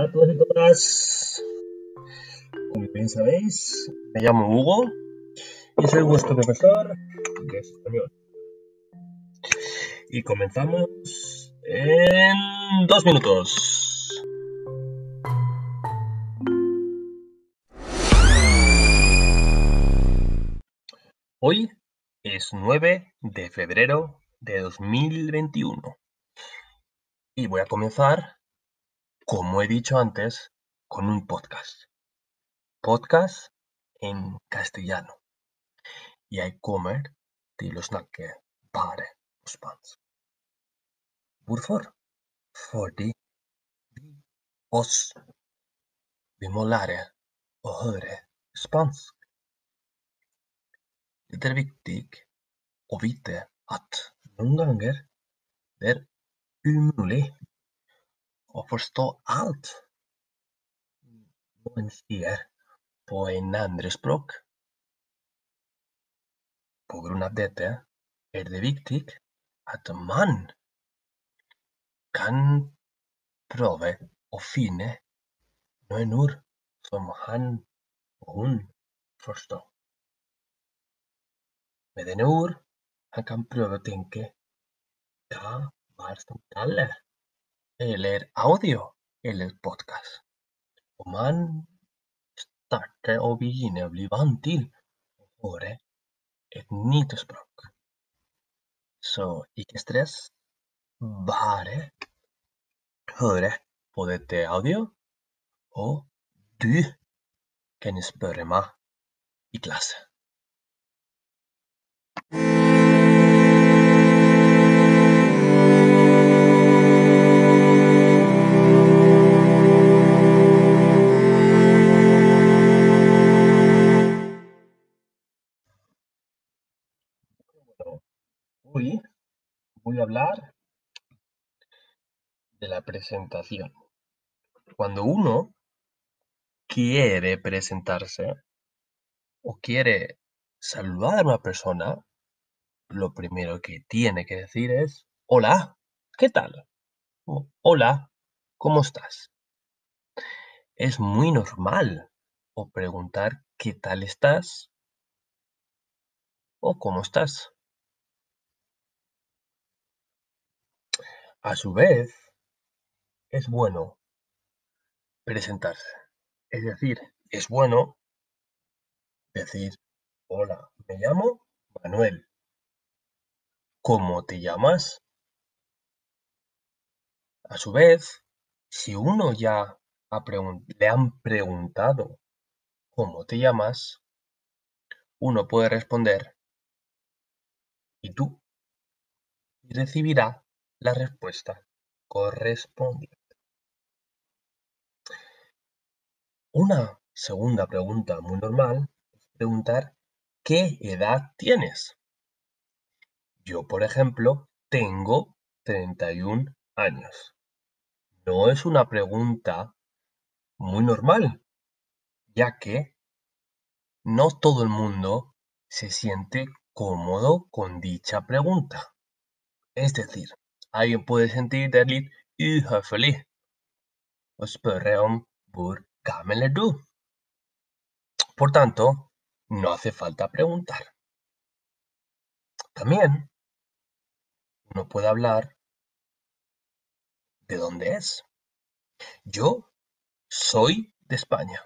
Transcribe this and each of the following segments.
Hola a todos y todas. Como bien sabéis, me llamo Hugo y soy vuestro profesor de español. Y comenzamos en dos minutos. Hoy es 9 de febrero de 2021 y voy a comenzar como he dicho antes, con un podcast. Podcast en castellano. Y hay comer de los que bare spansk. Hvorfor? Fordi vi oss vi må lære å høre spansk. Det er viktig å vite at noen ganger det er umulig å forstå alt noen sier på en andre språk. På grunn av dette er det viktig at man kan prøve å finne noen ord som han og hun forstår. Med denne ord han kan prøve å tenke hva var samtale? Eller audio eller podcast. Og man starter og begynne å bli vant til å høre et nytt språk. Så ikke stress, bare høre på dette audio, og du kan spørre meg i klasse. Voy a hablar de la presentación. Cuando uno quiere presentarse o quiere saludar a una persona, lo primero que tiene que decir es, hola, ¿qué tal? hola, ¿cómo estás? Es muy normal o preguntar qué tal estás o cómo estás. A su vez, es bueno presentarse. Es decir, es bueno decir, hola, me llamo Manuel. ¿Cómo te llamas? A su vez, si uno ya le han preguntado cómo te llamas, uno puede responder, ¿y tú? Y recibirá la respuesta correspondiente. Una segunda pregunta muy normal es preguntar ¿qué edad tienes? Yo, por ejemplo, tengo 31 años. No es una pregunta muy normal, ya que no todo el mundo se siente cómodo con dicha pregunta. Es decir, Alguien puede sentir det litt uhøflig å spørre om hvor du? Por tanto, no hace falta preguntar. También uno puede hablar de dónde es. Yo soy de España.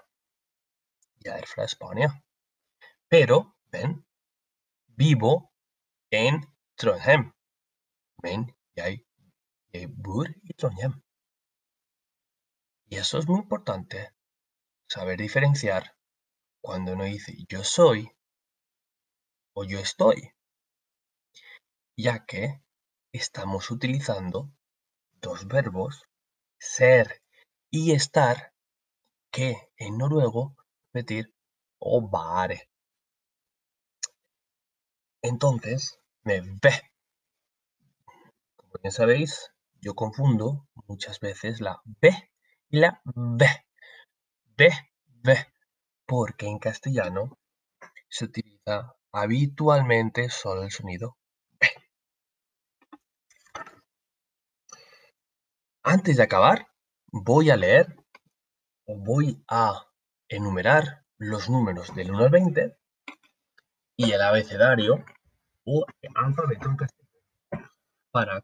Ya er fra España. Pero, ven, vivo en Trondheim. Men hay bur y Trondheim. Y eso es muy importante, saber diferenciar cuando uno dice yo soy o yo estoy, ya que estamos utilizando dos verbos, ser y estar, que en noruego repetir o vare. Entonces, me ve bien sabéis, yo confundo muchas veces la B y la B. B, B, porque en castellano se utiliza habitualmente solo el sonido B. Antes de acabar, voy a leer voy a enumerar los números del 1 al 20 y el abecedario o alfabeto en castellano para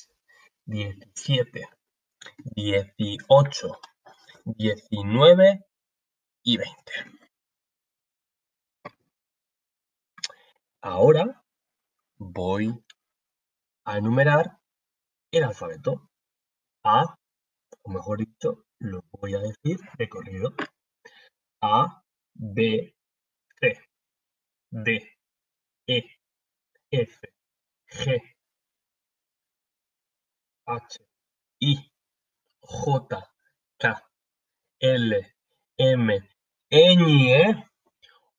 17, 18, 19 y 20. Ahora voy a enumerar el alfabeto. A, o mejor dicho, lo voy a decir de corrido. A, B, C, D, E, F, G, H, I, J, K, L, M, N,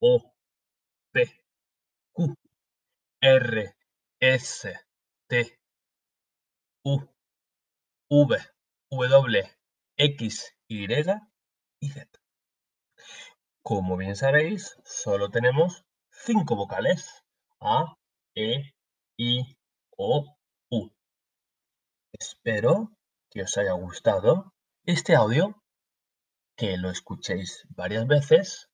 O, P, Q, R, S, T, U, V, W, X, Y y Z. Como bien sabéis, solo tenemos cinco vocales. A, E, I, O. Espero que os haya gustado este audio, que lo escuchéis varias veces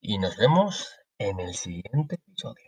y nos vemos en el siguiente episodio.